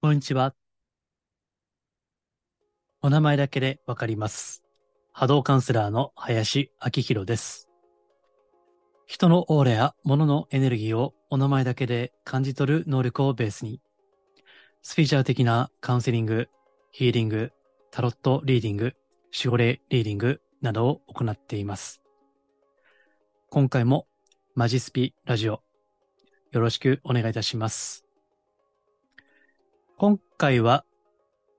こんにちは。お名前だけでわかります。波動カウンセラーの林明宏です。人のオーラや物のエネルギーをお名前だけで感じ取る能力をベースに、スピーチャー的なカウンセリング、ヒーリング、タロットリーディング、守護霊リーディングなどを行っています。今回もマジスピラジオ、よろしくお願いいたします。今回は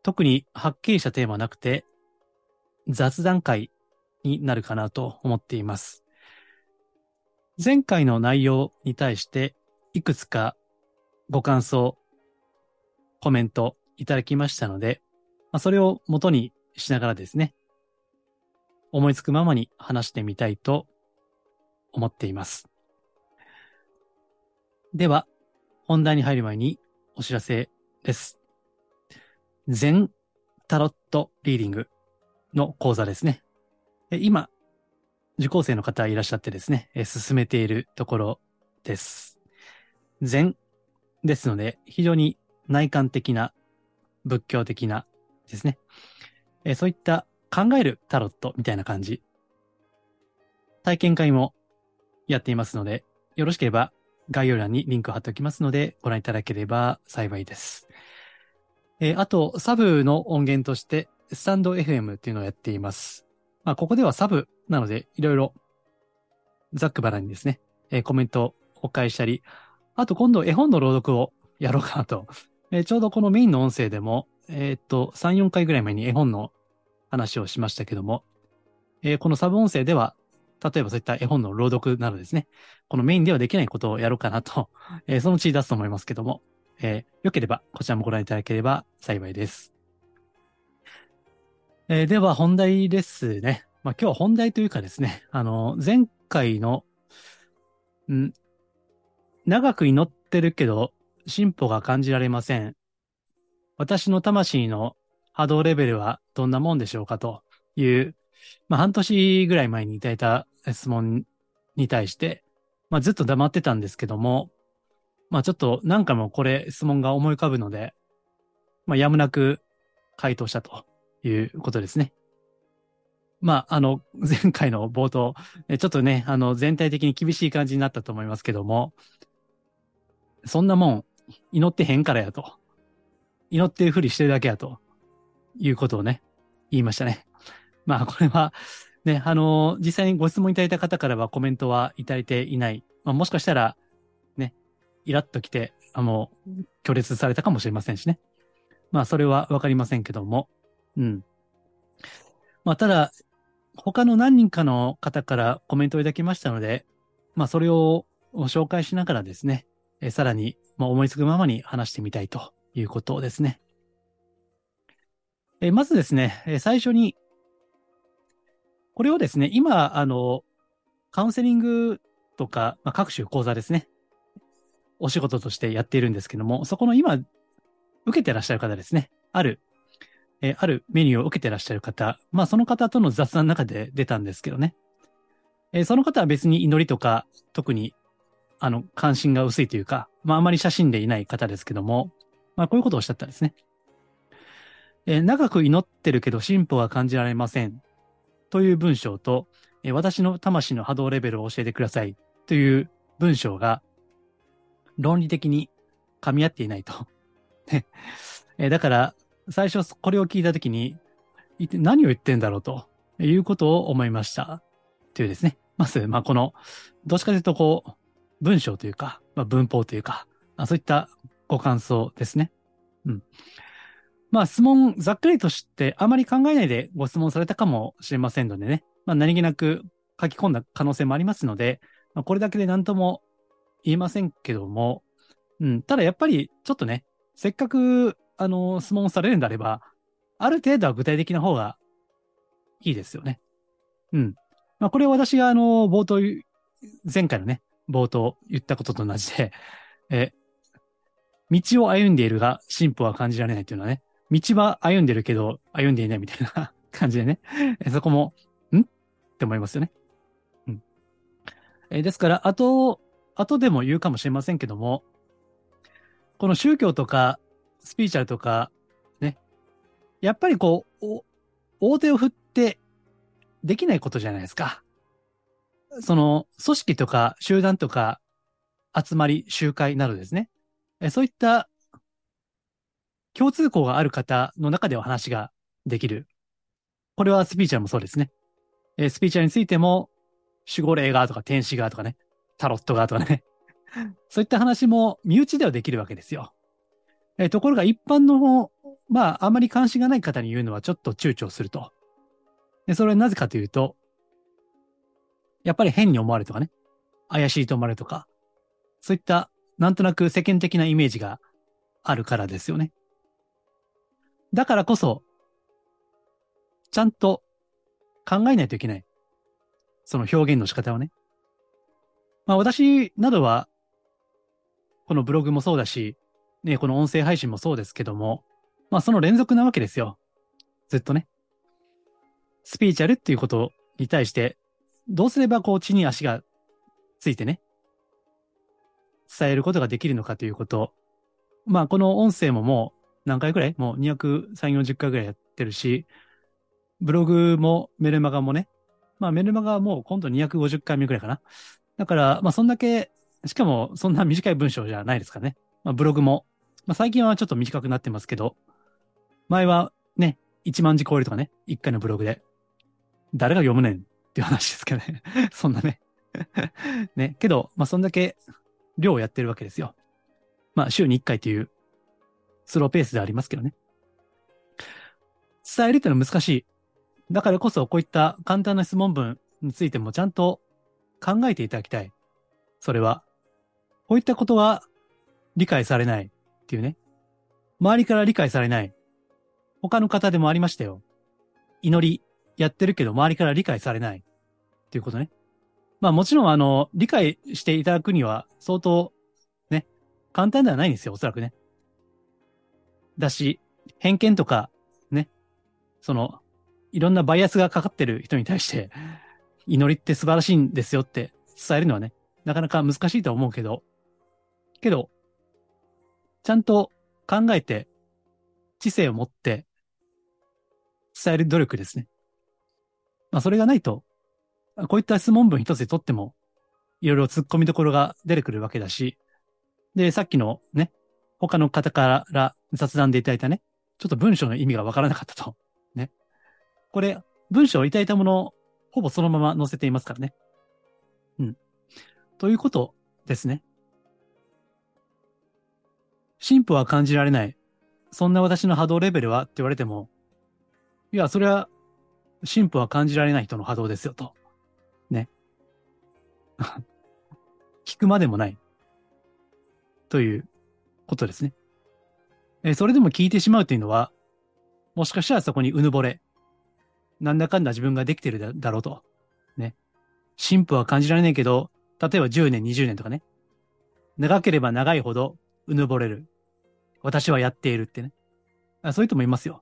特にはっきりしたテーマなくて雑談会になるかなと思っています。前回の内容に対していくつかご感想、コメントいただきましたので、まあ、それを元にしながらですね、思いつくままに話してみたいと思っています。では、本題に入る前にお知らせです。全タロットリーディングの講座ですね。今、受講生の方いらっしゃってですね、進めているところです。禅ですので、非常に内観的な、仏教的なですね。そういった考えるタロットみたいな感じ。体験会もやっていますので、よろしければ概要欄にリンクを貼っておきますので、ご覧いただければ幸いです。えーあと、サブの音源として、スタンド FM っていうのをやっています。まあ、ここではサブなので、いろいろ、ざっくばらにですね、えーコメントをお返ししたり、あと今度絵本の朗読をやろうかなと。えーちょうどこのメインの音声でも、えーっと、3、4回ぐらい前に絵本の話をしましたけども、えーこのサブ音声では、例えばそういった絵本の朗読などですね、このメインではできないことをやろうかなと、えーそのうち出すと思いますけども、えーよければこちらもご覧いただければ幸いです。えーでは本題ですね。まあ、今日は本題というかですね、あの、前回の、ん？長く祈ってるけど進歩が感じられません。私の魂の波動レベルはどんなもんでしょうかという、まあ、半年ぐらい前にいただいた質問に対して、まあ、ずっと黙ってたんですけども、まあちょっと何回もこれ質問が思い浮かぶので、まあやむなく回答したということですね。まああの前回の冒頭、ちょっとね、あの全体的に厳しい感じになったと思いますけども、そんなもん祈ってへんからやと。祈ってるふりしてるだけやということをね、言いましたね。まあこれはね、あの実際にご質問いただいた方からはコメントはいただいていない。まあもしかしたらイラッときて、あの、拒絶されたかもしれませんしね。まあ、それはわかりませんけども。うん。まあ、ただ、他の何人かの方からコメントをいただきましたので、まあ、それを紹介しながらですね、えさらに、まあ、思いつくままに話してみたいということですね。えまずですね、え最初に、これをですね、今、あの、カウンセリングとか、まあ、各種講座ですね。お仕事としてやっているんですけども、そこの今、受けてらっしゃる方ですね。ある、えーあるメニューを受けてらっしゃる方、まあその方との雑談の中で出たんですけどね。えーその方は別に祈りとか、特に、あの、関心が薄いというか、まああまり写真でいない方ですけども、まあこういうことをおっしゃったんですね。えー長く祈ってるけど進歩は感じられません。という文章と、え私の魂の波動レベルを教えてください。という文章が、論理的に噛み合っていないと。ねえだから、最初これを聞いたときに、何を言ってんだろうということを思いました。というですね。まず、まあ、この、どっちかというと、こう、文章というか、まあ、文法というか、あそういったご感想ですね。うん。まあ、質問、ざっくりとして、あまり考えないでご質問されたかもしれませんのでね。まあ、何気なく書き込んだ可能性もありますので、まあ、これだけで何とも言えませんけども、うん、ただやっぱりちょっとね、せっかく、あの、質問されるんであれば、ある程度は具体的な方がいいですよね。うん。まあ、これは私があの、冒頭、前回のね、冒頭言ったことと同じで、え、道を歩んでいるが進歩は感じられないというのはね、道は歩んでるけど歩んでいないみたいな 感じでね、そこも、ん？って思いますよね。うん。えですから、後、後でも言うかもしれませんけども、この宗教とかスピーチャルとか、ね。やっぱりこう、大手を振ってできないことじゃないですか。その、組織とか集団とか集まり、集会などですね。そういった共通項がある方の中では話ができる。これはスピーチャーもそうですね。スピーチャーについても、守護霊がとか天使がとかね、タロットがとかね。そういった話も身内ではできるわけですよ。えところが一般の、まあ、あまり関心がない方に言うのはちょっと躊躇すると。で、それはなぜかというと、やっぱり変に思われるとかね、怪しいと思われるとか、そういったなんとなく世間的なイメージがあるからですよね。だからこそ、ちゃんと考えないといけない。その表現の仕方をね。まあ私などは、このブログもそうだし、ね、この音声配信もそうですけども、まあその連続なわけですよ。ずっとね。スピーチャルっていうことに対して、どうすればこう地に足がついてね、伝えることができるのかということ。まあこの音声ももう何回くらい？もう230、40回ぐらいやってるし、ブログもメルマガもね、まあメルマガはもう今度250回目ぐらいかな。だから、まあそんだけ、しかもそんな短い文章じゃないですかね。まあブログも、まあ最近はちょっと短くなってますけど、前はね、1万字超えるとかね、1回のブログで。誰が読むねんっていう話ですけどね。そんなね。ね、けど、まあそんだけ量をやってるわけですよ。まあ週に1回というスローペースでありますけどね。伝えるってのは難しい。だからこそこういった簡単な質問文についてもちゃんと考えていただきたい。それは、こういったことは理解されないっていうね。周りから理解されない。他の方でもありましたよ。祈りやってるけど周りから理解されないっていうことね。まあもちろんあの、理解していただくには相当ね、簡単ではないんですよ、おそらくね。だし、偏見とか、ね、その、いろんなバイアスがかかってる人に対して、祈りって素晴らしいんですよって伝えるのはね、なかなか難しいと思うけど、けど、ちゃんと考えて、知性を持って伝える努力ですね。まあそれがないと、こういった質問文一つでとっても、いろいろ突っ込みどころが出てくるわけだし、で、さっきのね、他の方から雑談でいただいたね、ちょっと文章の意味がわからなかったと。ね。これ、文章をいただいたものほぼそのまま載せていますからね。うん。ということですね。進歩は感じられない。そんな私の波動レベルはって言われても、いや、それは進歩は感じられない人の波動ですよと。ね。聞くまでもない。ということですね。え、それでも聞いてしまうというのは、もしかしたらそこにうぬぼれ、なんだかんだ自分ができてるだろうと。ね。進歩は感じられないけど、例えば10年、20年とかね。長ければ長いほどうぬぼれる。私はやっているってね。あそういう人もいますよ。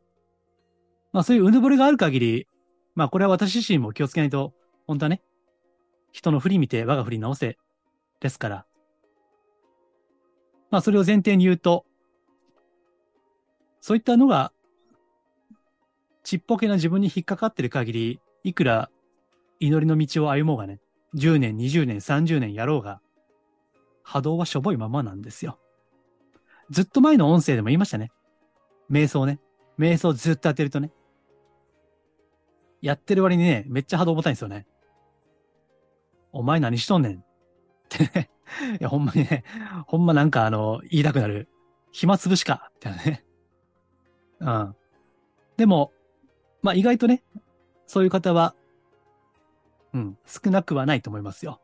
まあそういううぬぼれがある限り、まあこれは私自身も気をつけないと、本当はね、人の振り見て我が振り直せですから、まあ、それを前提に言うと、そういったのが、ちっぽけな自分に引っかかってる限り、いくら祈りの道を歩もうがね、10年、20年、30年やろうが、波動はしょぼいままなんですよ。ずっと前の音声でも言いましたね。瞑想ね。瞑想ずっとやってるとね。やってる割にね、めっちゃ波動重たいんですよね。お前何しとんねんってね。いや、ほんまにね、ほんまなんかあの、言いたくなる。暇つぶしか、みたいなね。うん。でも、まあ意外とね、そういう方は、うん、少なくはないと思いますよ。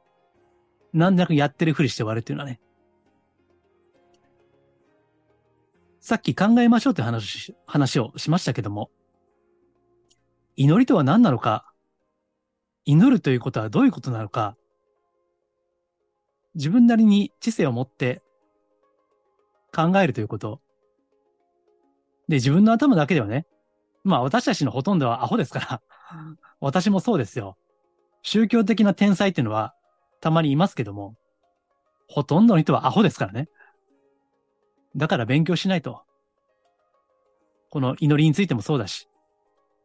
なんだかやってるふりして終わるっていうのはね。さっき考えましょうって話、話をしましたけども、祈りとは何なのか、祈るということはどういうことなのか、自分なりに知性を持って考えるということ。で、自分の頭だけではね、まあ私たちのほとんどはアホですから私もそうですよ。宗教的な天才っていうのはたまにいますけども、ほとんどの人はアホですからね。だから勉強しないと。この祈りについてもそうだし、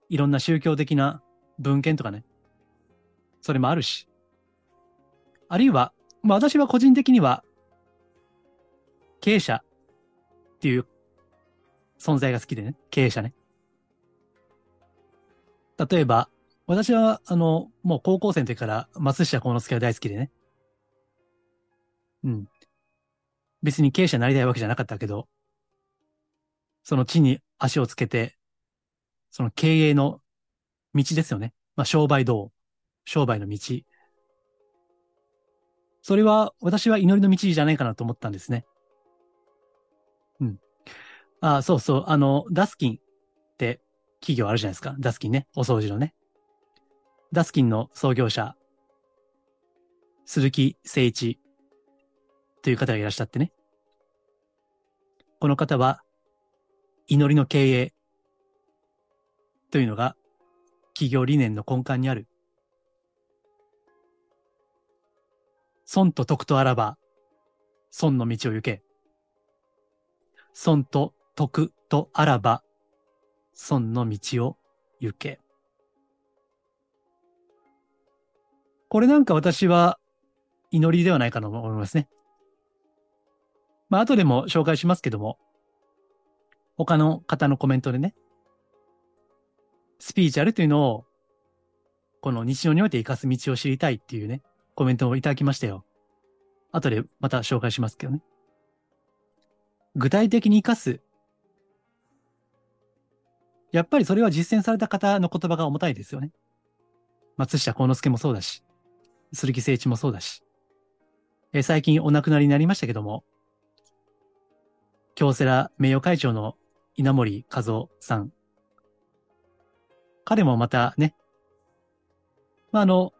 いろんな宗教的な文献とかね、それもあるし、あるいは、まあ私は個人的には、経営者っていう存在が好きでね、経営者ね。例えば、私は、あの、もう高校生の時から松下幸之助が大好きでね。うん。別に経営者になりたいわけじゃなかったけど、その地に足をつけて、その経営の道ですよね。まあ、商売道、商売の道。それは、私は祈りの道じゃないかなと思ったんですね。うん。あ、そうそう。あの、ダスキン企業あるじゃないですか。ダスキンね。お掃除のね。ダスキンの創業者、鈴木誠一という方がいらっしゃってね。この方は、祈りの経営というのが企業理念の根幹にある。損と徳とあらば、損の道を行け。損と徳とあらば、損の道を行け。これなんか私は祈りではないかと思いますね。まあ、後でも紹介しますけども、他の方のコメントでね、スピーチャルというのを、この日常において活かす道を知りたいっていうね、コメントをいただきましたよ。後でまた紹介しますけどね。具体的に活かすやっぱりそれは実践された方の言葉が重たいですよね。松下幸之助もそうだし、鈴木誠一もそうだし、え最近お亡くなりになりましたけども、京セラ名誉会長の稲森和夫さん。彼もまたね、まあ、あの、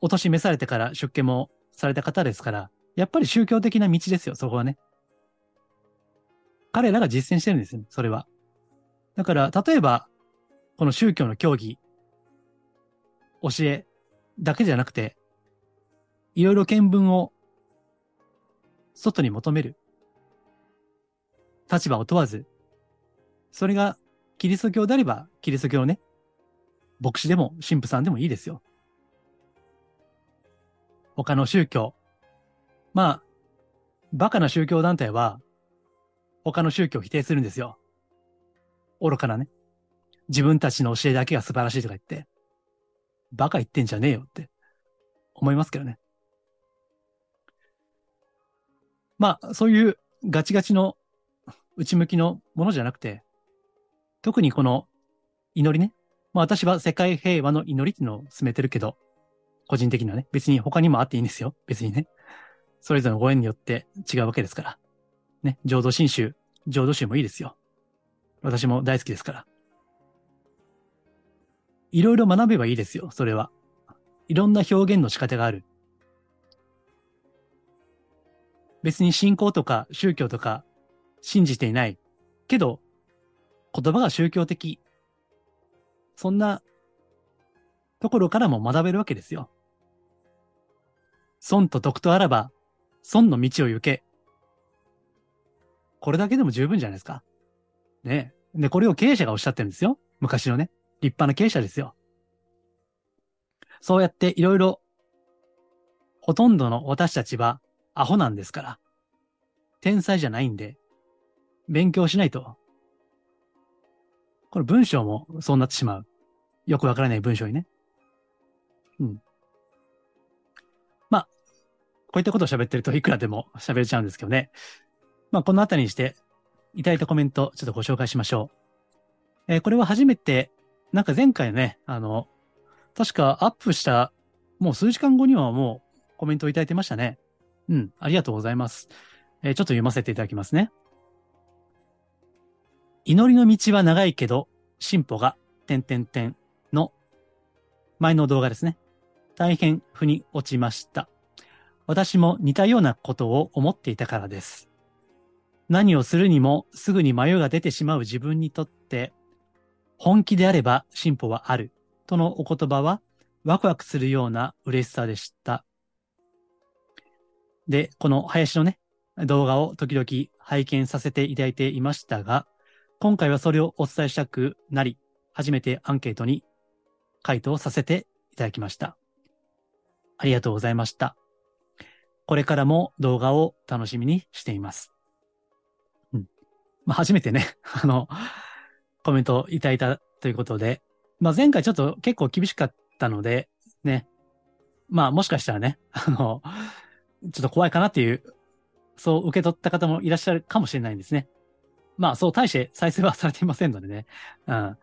お年召されてから出家もされた方ですから、やっぱり宗教的な道ですよ、そこはね。彼らが実践してるんですよ、それは。だから、例えば、この宗教の教義、教えだけじゃなくて、いろいろ見聞を外に求める。立場を問わず、それがキリスト教であれば、キリスト教のね、牧師でも神父さんでもいいですよ。他の宗教。まあ、バカな宗教団体は、他の宗教を否定するんですよ。愚かなね。自分たちの教えだけが素晴らしいとか言って、バカ言ってんじゃねえよって思いますけどね。まあ、そういうガチガチの内向きのものじゃなくて、特にこの祈りね。まあ私は世界平和の祈りっていうのを進めてるけど、個人的にはね、別に他にもあっていいんですよ。別にね。それぞれのご縁によって違うわけですから。ね、浄土真宗、浄土宗もいいですよ。私も大好きですから。いろいろ学べばいいですよ、それは。いろんな表現の仕方がある。別に信仰とか宗教とか信じていない。けど、言葉が宗教的。そんなところからも学べるわけですよ。損と徳とあらば、損の道を行け。これだけでも十分じゃないですか。ね。で、これを経営者がおっしゃってるんですよ。昔のね。立派な経営者ですよ。そうやっていろいろ、ほとんどの私たちはアホなんですから。天才じゃないんで、勉強しないと。これ文章もそうなってしまう。よくわからない文章にね。うん。まあ、こういったことを喋ってるといくらでも喋れちゃうんですけどね。まあ、このあたりにして、いただいたコメント、ちょっとご紹介しましょう。えー、これは初めて、なんか前回ね、あの、確かアップした、もう数時間後にはもうコメントをいただいてましたね。うん、ありがとうございます。えー、ちょっと読ませていただきますね。祈りの道は長いけど、進歩が、点々点の前の動画ですね。大変腑に落ちました。私も似たようなことを思っていたからです。何をするにもすぐに迷いが出てしまう自分にとって、本気であれば進歩はあるとのお言葉はワクワクするような嬉しさでした。で、この林のね、動画を時々拝見させていただいていましたが、今回はそれをお伝えしたくなり、初めてアンケートに回答させていただきました。ありがとうございました。これからも動画を楽しみにしています。まあ、初めてね、あの、コメントいただいたということで、まあ、前回ちょっと結構厳しかったので、ね。まあ、もしかしたらね、あの、ちょっと怖いかなっていう、そう受け取った方もいらっしゃるかもしれないんですね。まあ、そう大して再生はされていませんのでね。うん。ま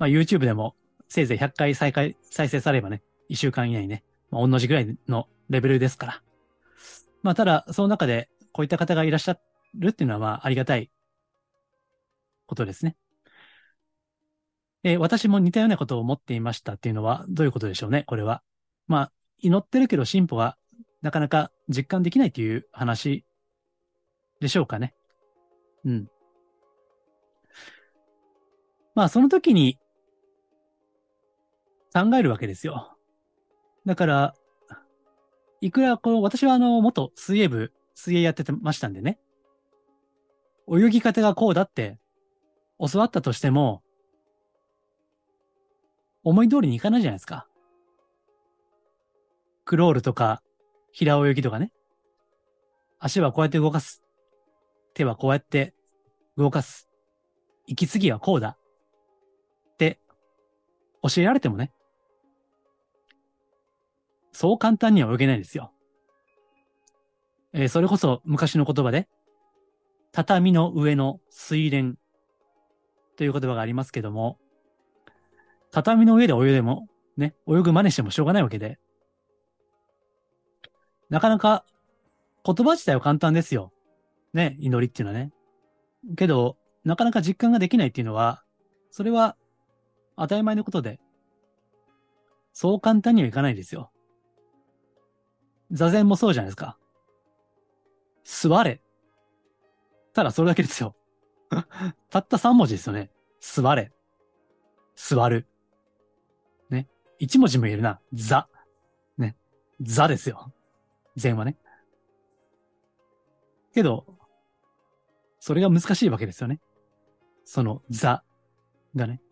あ、YouTube でもせいぜい100回再開、再生されればね、1週間以内にね、まあ、同じぐらいのレベルですから。まあ、ただ、その中で、こういった方がいらっしゃるっていうのは、まあ、ありがたいことですね。え、私も似たようなことを思っていましたっていうのは、どういうことでしょうね、これは。まあ、祈ってるけど進歩がなかなか実感できないという話でしょうかね。うん。まあ、その時に考えるわけですよ。だから、いくら、この、私はあの、元水泳部、水泳やってましたんでね。泳ぎ方がこうだって教わったとしても、思い通りにいかないじゃないですか。クロールとか、平泳ぎとかね。足はこうやって動かす。手はこうやって動かす。息継ぎはこうだ。って教えられてもね。そう簡単には泳げないですよ。えー、それこそ昔の言葉で、畳の上の水蓮という言葉がありますけども、畳の上で泳いでも、ね、泳ぐ真似してもしょうがないわけで、なかなか言葉自体は簡単ですよ。ね、祈りっていうのはね。けど、なかなか実感ができないっていうのは、それは当たり前のことで、そう簡単にはいかないですよ。座禅もそうじゃないですか。座れ。ただそれだけですよ。たった3文字ですよね。座れ。座る。ね。1文字も言えるな。座。ね。座ですよ。禅はね。けど、それが難しいわけですよね。その座がね。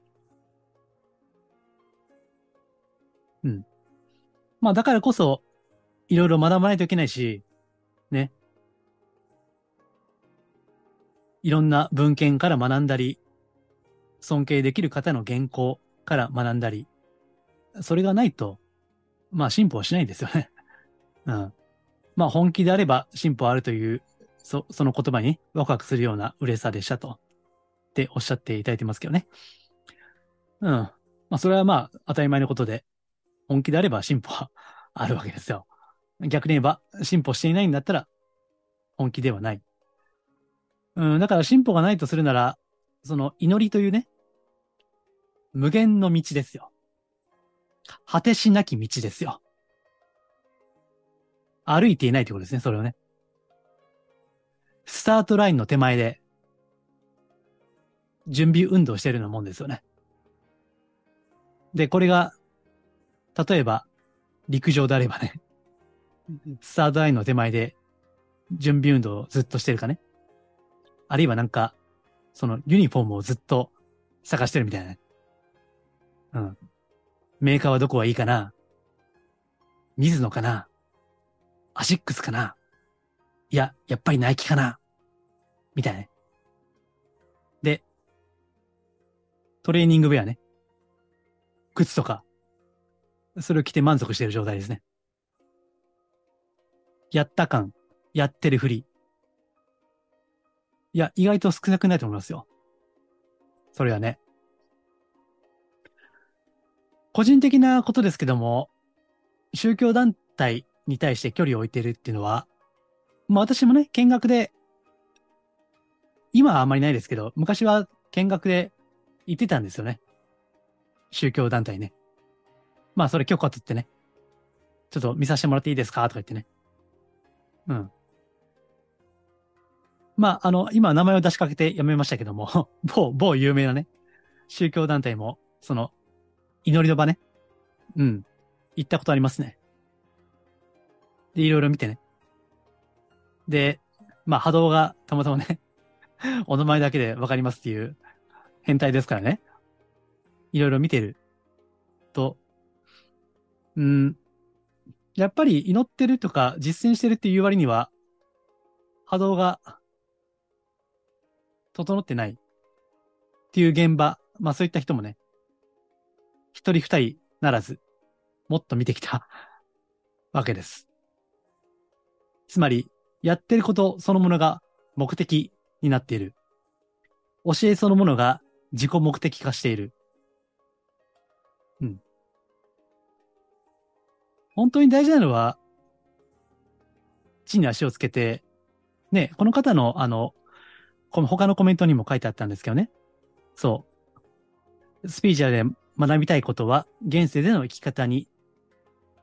うん。まあだからこそ、いろいろ学ばないといけないし、ね。いろんな文献から学んだり、尊敬できる方の原稿から学んだり、それがないと、まあ進歩はしないんですよね。うん。まあ本気であれば進歩あるという、そ、その言葉にワクワクするような嬉しさでしたと、っておっしゃっていただいてますけどね。うん。まあそれはまあ当たり前のことで、本気であれば進歩はあるわけですよ。逆に言えば、進歩していないんだったら、本気ではない。うん、だから進歩がないとするなら、その祈りというね、無限の道ですよ。果てしなき道ですよ。歩いていないということですね、それをね。スタートラインの手前で、準備運動してるようなもんですよね。で、これが、例えば、陸上であればね、スタートラインの手前で準備運動をずっとしてるかね。あるいはなんか、そのユニフォームをずっと探してるみたいなね。うん。メーカーはどこがいいかな？水野かな？アシックスかな？いや、やっぱりナイキかな？みたいなね。で、トレーニングウェアね。靴とか、それを着て満足している状態ですね。やった感、やってるふり。いや、意外と少なくないと思いますよ。それはね。個人的なことですけども、宗教団体に対して距離を置いてるっていうのは、まあ私もね、見学で、今はあんまりないですけど、昔は見学で行ってたんですよね。宗教団体ね。まあそれ許可取ってね、ちょっと見させてもらっていいですかとか言ってね。うん。まあ、あの、今名前を出しかけてやめましたけども、某、某有名なね、宗教団体も、その、祈りの場ね、うん、行ったことありますね。で、いろいろ見てね。で、まあ、波動がたまたまね お名前だけでわかりますっていう変態ですからね。いろいろ見てると、うん、やっぱり祈ってるとか実践してるっていう割には、波動が整ってないっていう現場、まあそういった人もね、一人二人ならず、もっと見てきた わけです。つまり、やってることそのものが目的になっている。教えそのものが自己目的化している。うん。本当に大事なのは、地に足をつけて、ね、この方の、あの、この他のコメントにも書いてあったんですけどね。そう。スピーチャーで学びたいことは、現世での生き方に、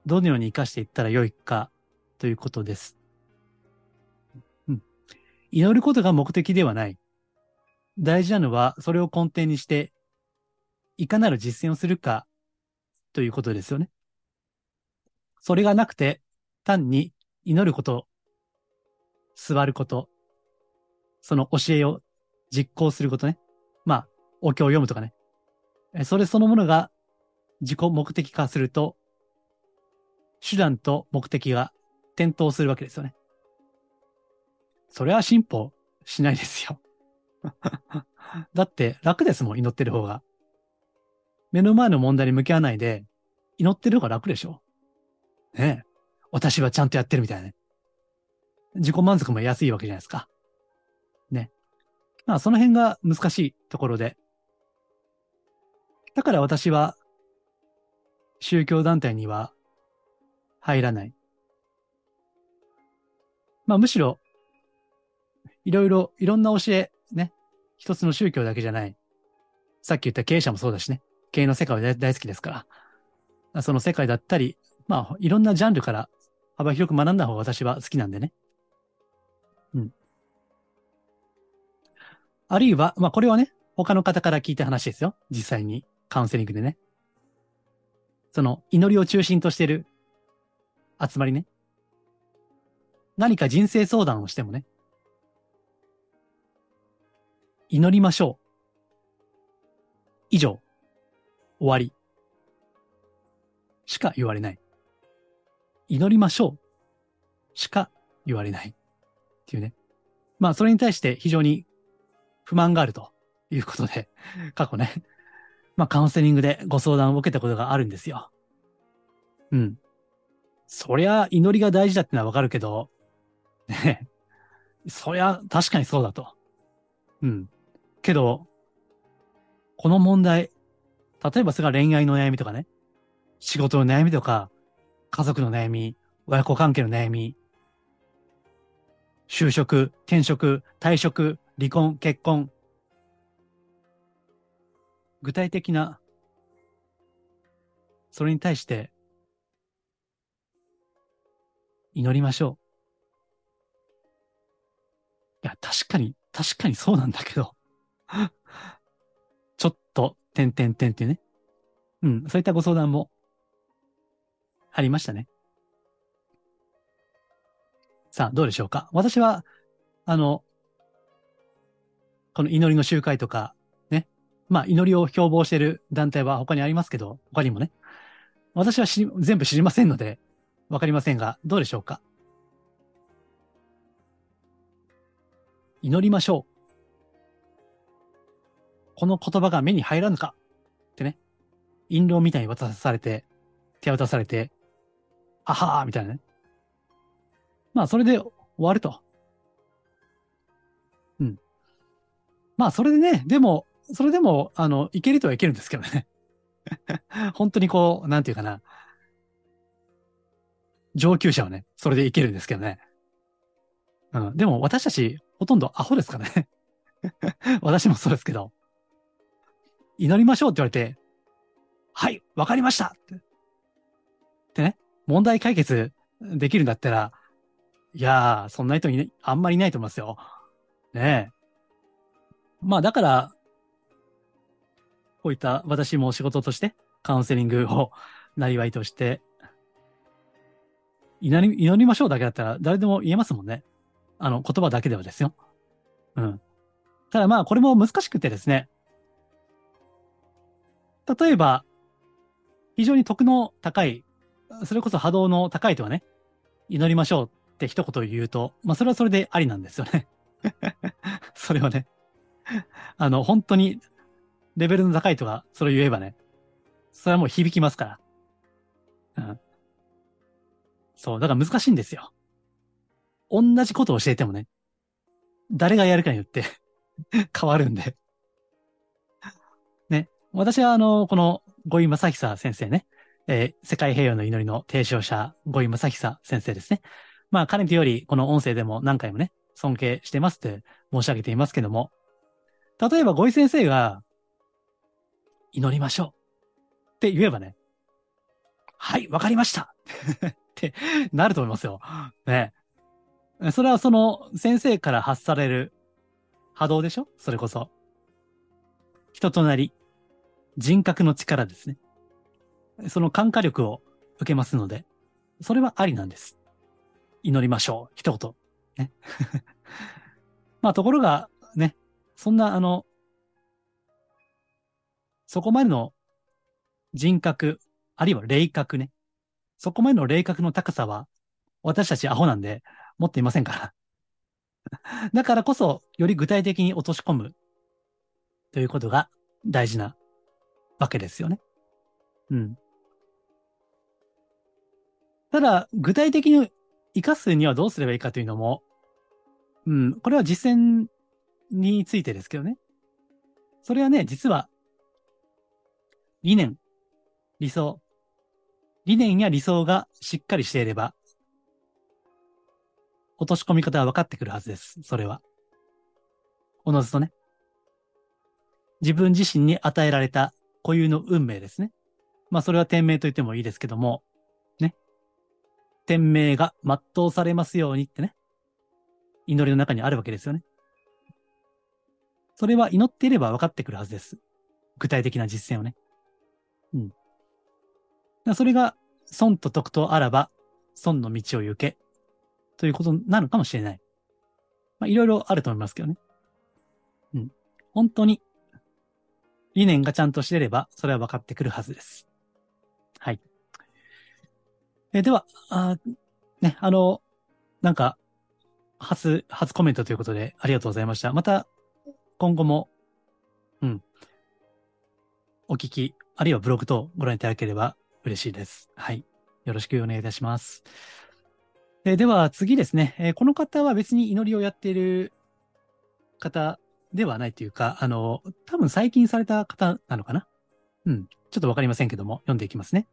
どのように活かしていったらよいか、ということです。うん。祈ることが目的ではない。大事なのは、それを根底にして、いかなる実践をするか、ということですよね。それがなくて、単に祈ること、座ること、その教えを実行することね。まあ、お経を読むとかね。それそのものが自己目的化すると、手段と目的が転倒するわけですよね。それは進歩しないですよ。だって楽ですもん、祈ってる方が。目の前の問題に向き合わないで、祈ってる方が楽でしょ。ね私はちゃんとやってるみたいなね。自己満足も安いわけじゃないですか。ね。まあ、その辺が難しいところで。だから私は、宗教団体には入らない。まあ、むしろ、いろいろ、いろんな教え、ね。一つの宗教だけじゃない。さっき言った経営者もそうだしね。経営の世界は大好きですから。その世界だったり、まあ、いろんなジャンルから幅広く学んだ方が私は好きなんでね。うん。あるいは、まあこれはね、他の方から聞いた話ですよ。実際にカウンセリングでね。その祈りを中心としてる集まりね。何か人生相談をしてもね。祈りましょう。以上。終わり。しか言われない。祈りましょうしか言われないっていうね。まあ、それに対して非常に不満があるということで、過去ね、まあ、カウンセリングでご相談を受けたことがあるんですよ。うん。そりゃ、祈りが大事だってのはわかるけど、ね、そりゃ、確かにそうだと。うん。けど、この問題、例えばそれが恋愛の悩みとかね、仕事の悩みとか、家族の悩み、親子関係の悩み、就職、転職、退職、離婚、結婚。具体的な、それに対して、祈りましょう。いや、確かに、確かにそうなんだけど。ちょっと、てんてんてんっていうね。うん、そういったご相談もありましたね。さあ、どうでしょうか私は、あの、この祈りの集会とか、まあ、祈りを標榜している団体は他にありますけど、他にもね。私は全部知りませんので、わかりませんが、どうでしょうか？祈りましょう。この言葉が目に入らぬか？ってね。印籠みたいに渡されて、手渡されて、あはーみたいなね。まあ、それで終わると。うん。まあ、それでね、でも、それでも、あの、いけるとはいけるんですけどね。本当にこう、なんていうかな。上級者はね、それでいけるんですけどね。うん。でも、私たち、ほとんどアホですかね。私もそうですけど。祈りましょうって言われて、はい、わかりましたって。ってね。問題解決できるんだったら、いやー、そんな人い、ね、あんまりいないと思いますよ。ねえ。まあだから、こういった私も仕事としてカウンセリングをなりわいとして、祈り、祈りましょうだけだったら誰でも言えますもんね。あの、言葉だけではですよ。うん。ただまあ、これも難しくてですね。例えば、非常に徳の高い、それこそ波動の高いとはね、祈りましょうって一言言うと、まあそれはそれでありなんですよね。それはね。あの、本当にレベルの高いとか、それを言えばね、それはもう響きますから。うん。そう、だから難しいんですよ。同じことを教えてもね、誰がやるかによって 変わるんでね。私はあの、この、五井正久先生ね、えー、世界平和の祈りの提唱者、五井正久先生ですね。まあ、彼により、この音声でも何回もね、尊敬してますって申し上げていますけども、例えば五井先生が、祈りましょうって言えばね、はい、わかりました ってなると思いますよ。ね。それはその先生から発される波動でしょ？それこそ。人となり、人格の力ですね。その感化力を受けますので、それはありなんです。祈りましょう。一言。ね。まあ、ところが、ね、そんな、あの、そこまでの人格、あるいは霊格ね。そこまでの霊格の高さは、私たちアホなんで持っていませんから。だからこそ、より具体的に落とし込むということが大事なわけですよね。うん。ただ、具体的に活かすにはどうすればいいかというのも、うん、これは実践についてですけどね。それはね、実は、理念、理想、理念や理想がしっかりしていれば、落とし込み方は分かってくるはずです。それは。おのずとね。自分自身に与えられた固有の運命ですね。まあそれは天命と言ってもいいですけども、ね。天命が全うされますようにってね。祈りの中にあるわけですよね。それは祈っていれば分かってくるはずです。具体的な実践をね。うん。それが、損と徳とあらば、損の道を行け。ということなのかもしれない。まあ、いろいろあると思いますけどね。うん。本当に、理念がちゃんとしてれば、それは分かってくるはずです。はい。えでは、あね、あの、なんか、初、初コメントということで、ありがとうございました。また、今後も、うん、お聞き、あるいはブログ等ご覧いただければ嬉しいです。はい。よろしくお願いいたします。え、では次ですね、え、この方は別に祈りをやっている方ではないというか、あの、多分最近された方なのかな？うん。ちょっとわかりませんけども、読んでいきますね。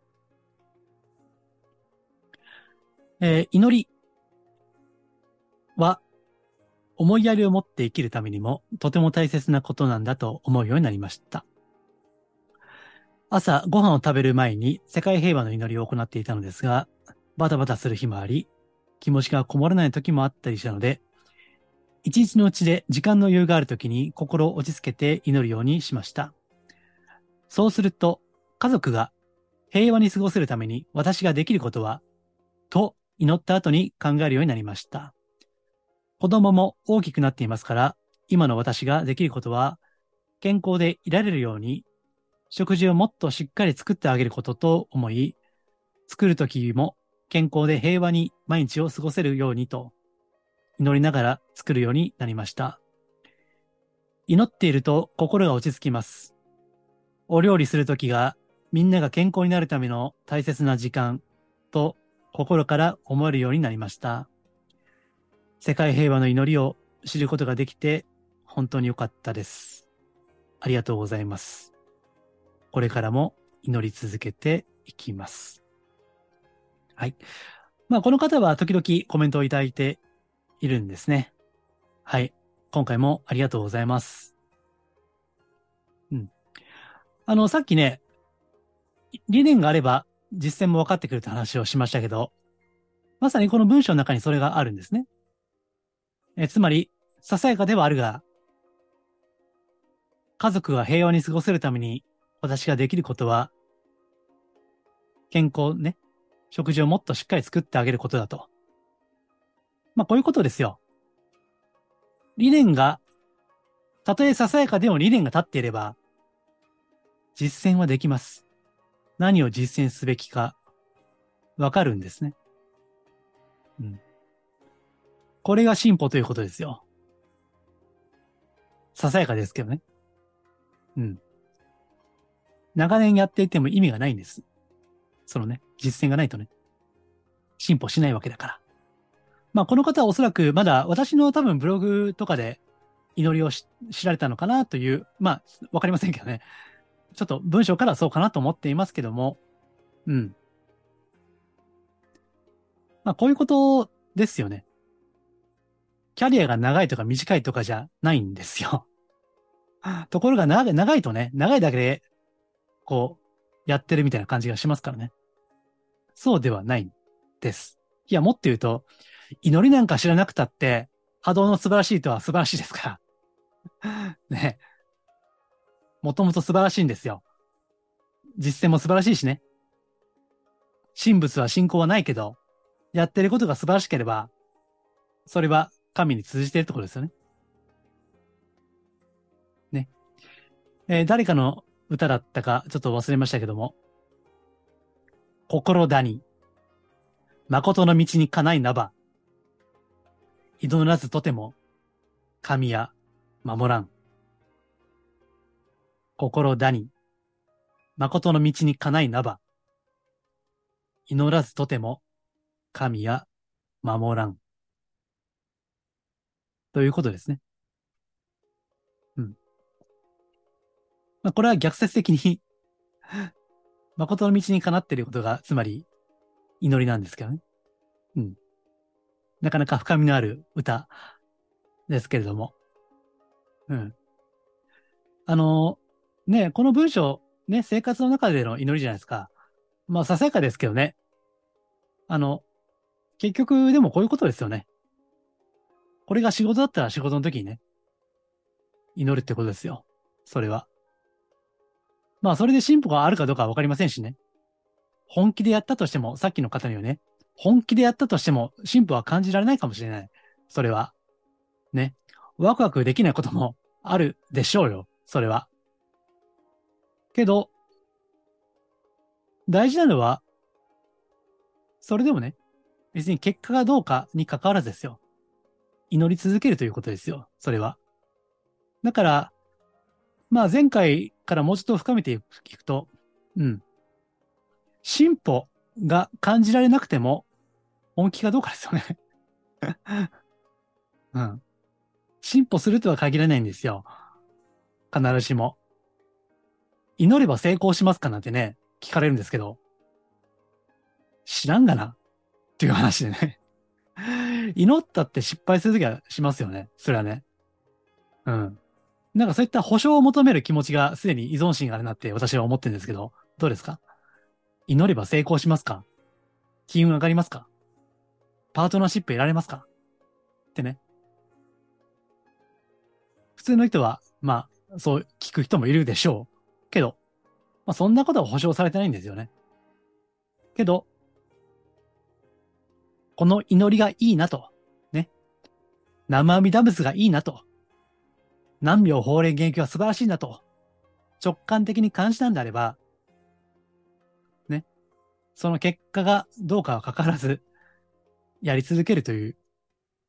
えー、祈りは、思いやりを持って生きるためにも、とても大切なことなんだと思うようになりました。朝、ご飯を食べる前に世界平和の祈りを行っていたのですが、バタバタする日もあり、気持ちがこもらない時もあったりしたので、一日のうちで時間の余裕がある時に心を落ち着けて祈るようにしました。そうすると、家族が平和に過ごせるために私ができることは、と祈った後に考えるようになりました。子供も大きくなっていますから、今の私ができることは、健康でいられるように、食事をもっとしっかり作ってあげることと思い、作るときも健康で平和に毎日を過ごせるようにと祈りながら作るようになりました。祈っていると心が落ち着きます。お料理するときがみんなが健康になるための大切な時間と心から思えるようになりました。世界平和の祈りを知ることができて本当に良かったです。ありがとうございます。これからも祈り続けていきます。はい。まあ、この方は時々コメントをいただいているんですね。はい。今回もありがとうございます。うん。あの、さっきね、理念があれば実践も分かってくるって話をしましたけど、まさにこの文章の中にそれがあるんですね。えつまり、ささやかではあるが、家族が平和に過ごせるために私ができることは、健康ね、食事をもっとしっかり作ってあげることだと。まあ、こういうことですよ。理念がたとえささやかでも理念が立っていれば、実践はできます。何を実践すべきか、わかるんですね。うん。これが進歩ということですよ。ささやかですけどね。うん。長年やっていても意味がないんです。そのね、実践がないとね、進歩しないわけだから。まあ、この方はおそらくまだ私の多分ブログとかで祈りを知られたのかなという、まあ、わかりませんけどね。ちょっと文章からそうかなと思っていますけども、うん。まあ、こういうことですよね。キャリアが長いとか短いとかじゃないんですよ。ところが長い、長いとね、長いだけで、こう、やってるみたいな感じがしますからね。そうではないんです。いや、もっと言うと、祈りなんか知らなくたって、波動の素晴らしいとは素晴らしいですから。ね。もともと素晴らしいんですよ。実践も素晴らしいしね。神仏は信仰はないけど、やってることが素晴らしければ、それは神に通じているところですよね。ね。えー、誰かの歌だったかちょっと忘れましたけども、心だに、誠の道にかないなば、祈らずとても、神や守らん。心だに、誠の道にかないなば、祈らずとても、神や守らん。ということですね。まあ、これは逆説的に 誠の道にかなっていることが、つまり、祈りなんですけどね。うん。なかなか深みのある歌ですけれども。うん。あの、ね、この文章、ね、生活の中での祈りじゃないですか。まあ、ささやかですけどね。あの、結局、でもこういうことですよね。これが仕事だったら仕事の時にね、祈るってことですよ。それは。まあ、それで進歩があるかどうかはわかりませんしね。本気でやったとしても、さっきの方にはね、本気でやったとしても進歩は感じられないかもしれない。それは。ね。ワクワクできないこともあるでしょうよ。それは。けど、大事なのは、それでもね、別に結果がどうかに関わらずですよ。祈り続けるということですよ。それは。だから、まあ前回からもうちょっと深めていくと、うん。進歩が感じられなくても、本気かどうかですよね うん。進歩するとは限らないんですよ。必ずしも。祈れば成功しますかなんてね、聞かれるんですけど、知らんがなっていう話でね 祈ったって失敗するときはしますよね。それはね。うん。なんかそういった保証を求める気持ちがすでに依存心があるなって私は思ってるんですけど、どうですか？祈れば成功しますか？金運上がりますか？パートナーシップ得られますか？ってね。普通の人は、まあ、そう聞く人もいるでしょう。けど、まあ、そんなことは保証されてないんですよね。けど、この祈りがいいなと、ね。生阿弥陀仏がいいなと、何秒法令現役は素晴らしいなと、直感的に感じたんであれば、ね。その結果がどうかは関わらず、やり続けるという、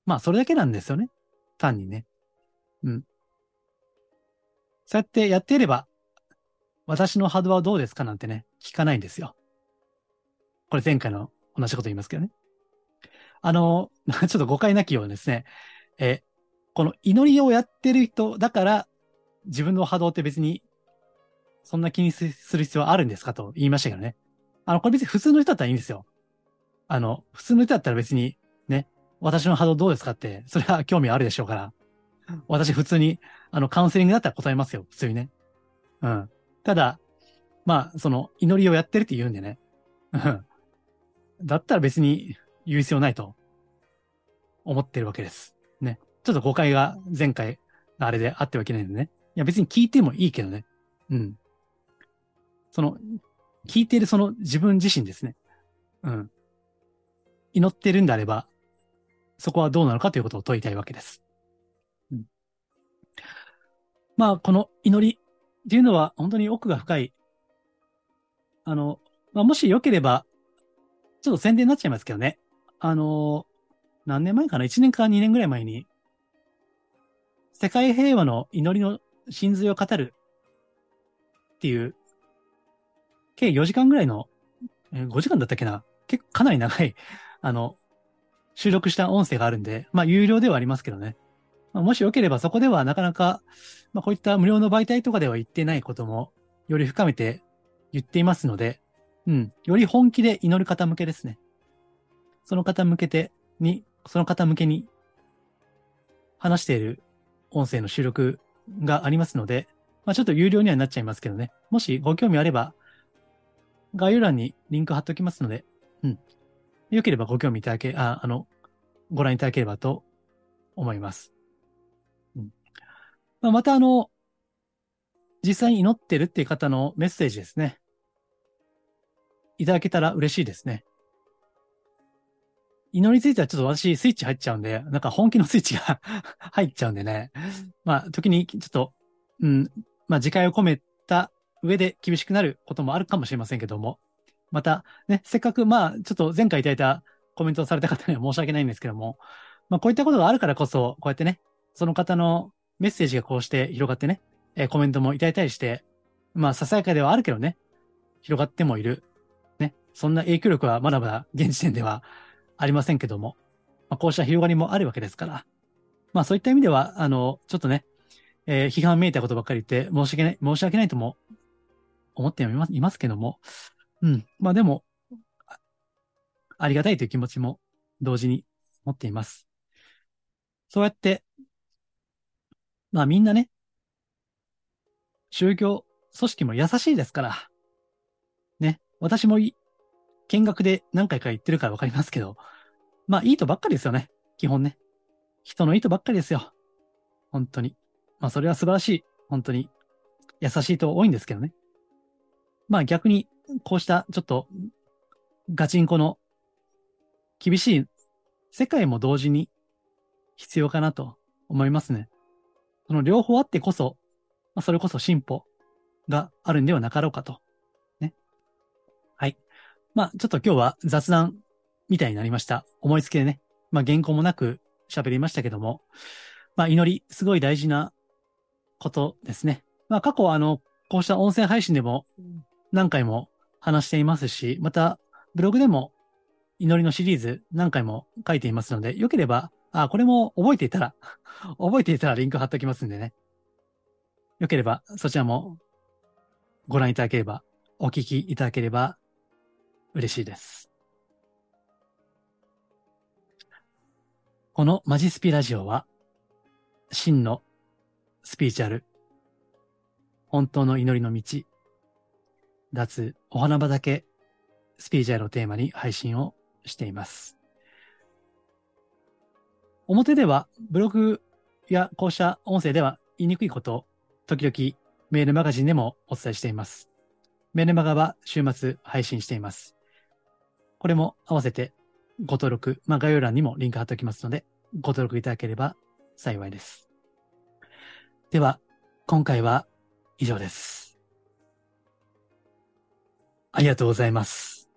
まあ、それだけなんですよね。単にね。うん。そうやってやっていれば、私の波動はどうですかなんてね、聞かないんですよ。これ前回の同じこと言いますけどね。あの、ちょっと誤解なきようですね。え、この祈りをやってる人だから、自分の波動って別に、そんな気にする必要はあるんですかと言いましたけどね。あの、これ別に普通の人だったらいいんですよ。あの、普通の人だったら別に、ね、私の波動どうですかって、それは興味あるでしょうから。私普通に、あの、カウンセリングだったら答えますよ。普通にね。うん。ただ、まあ、その、祈りをやってるって言うんでね。うん。だったら別に言う必要ないと思ってるわけです。ちょっと誤解が前回のあれであってはいけないんでね。いや別に聞いてもいいけどね。うん。その、聞いてるその自分自身ですね。うん。祈ってるんであれば、そこはどうなのかということを問いたいわけです。うん、まあ、この祈りっていうのは本当に奥が深い。あの、まあ、もしよければ、ちょっと宣伝になっちゃいますけどね。あの、何年前かな ?1 年か2年ぐらい前に、世界平和の祈りの真髄を語るっていう、計4時間ぐらいの、え5時間だったっけな？結構かなり長い、あの、収録した音声があるんで、まあ、有料ではありますけどね。まあ、もしよければそこではなかなか、まあ、こういった無料の媒体とかでは言ってないことも、より深めて言っていますので、うん、より本気で祈る方向けですね。その方向けてに、その方向けに話している音声の収録がありますので、まあ、ちょっと有料にはなっちゃいますけどね。もしご興味あれば、概要欄にリンク貼っておきますので、うん。よければご興味いただけ、あ、あの、ご覧いただければと思います。うん。まあ、またあの、実際に祈ってるっていう方のメッセージですね。いただけたら嬉しいですね。祈りについてはちょっと私スイッチ入っちゃうんで、なんか本気のスイッチが 入っちゃうんでね。まあ、時にちょっと、うん、まあ、自戒を込めた上で厳しくなることもあるかもしれませんけども、また、ね、せっかく、まあ、ちょっと前回いただいたコメントをされた方には申し訳ないんですけども、まあ、こういったことがあるからこそ、こうやってね、その方のメッセージがこうして広がってね、えー、コメントもいただいたりして、まあ、ささやかではあるけどね、広がってもいる。ね、そんな影響力はまだまだ現時点ではありませんけども、まあ、こうした広がりもあるわけですから、まあそういった意味では、あの、ちょっとね、えー、批判めいたことばっかり言って申し訳ない、申し訳ないとも思っていますけども、うん。まあでも、ありがたいという気持ちも同時に持っています。そうやって、まあみんなね、宗教組織も優しいですから、ね、私もい見学で何回か言ってるからわかりますけど、まあいいとばっかりですよね。基本ね。人のいいとばっかりですよ。本当に。まあそれは素晴らしい。本当に。優しいと多いんですけどね。まあ逆に、こうしたちょっとガチンコの厳しい世界も同時に必要かなと思いますね。その両方あってこそ、まあ、それこそ進歩があるんではなかろうかと。まあ、ちょっと今日は雑談みたいになりました。思いつきでね。まあ、原稿もなく喋りましたけども。まあ、祈り、すごい大事なことですね。まあ、過去、あの、こうした音声配信でも何回も話していますし、また、ブログでも祈りのシリーズ何回も書いていますので、よければ、あ、これも覚えていたら 覚えていたらリンク貼っておきますんでね。よければ、そちらもご覧いただければ、お聞きいただければ嬉しいです。このマジスピラジオは、真のスピーチャル、本当の祈りの道、脱お花畑スピーチャルをテーマに配信をしています。表ではブログやこうした音声では言いにくいことを時々メールマガジンでもお伝えしています。メールマガは週末配信しています。これも合わせてご登録、まあ、概要欄にもリンク貼っておきますので、ご登録いただければ幸いです。では、今回は以上です。ありがとうございます。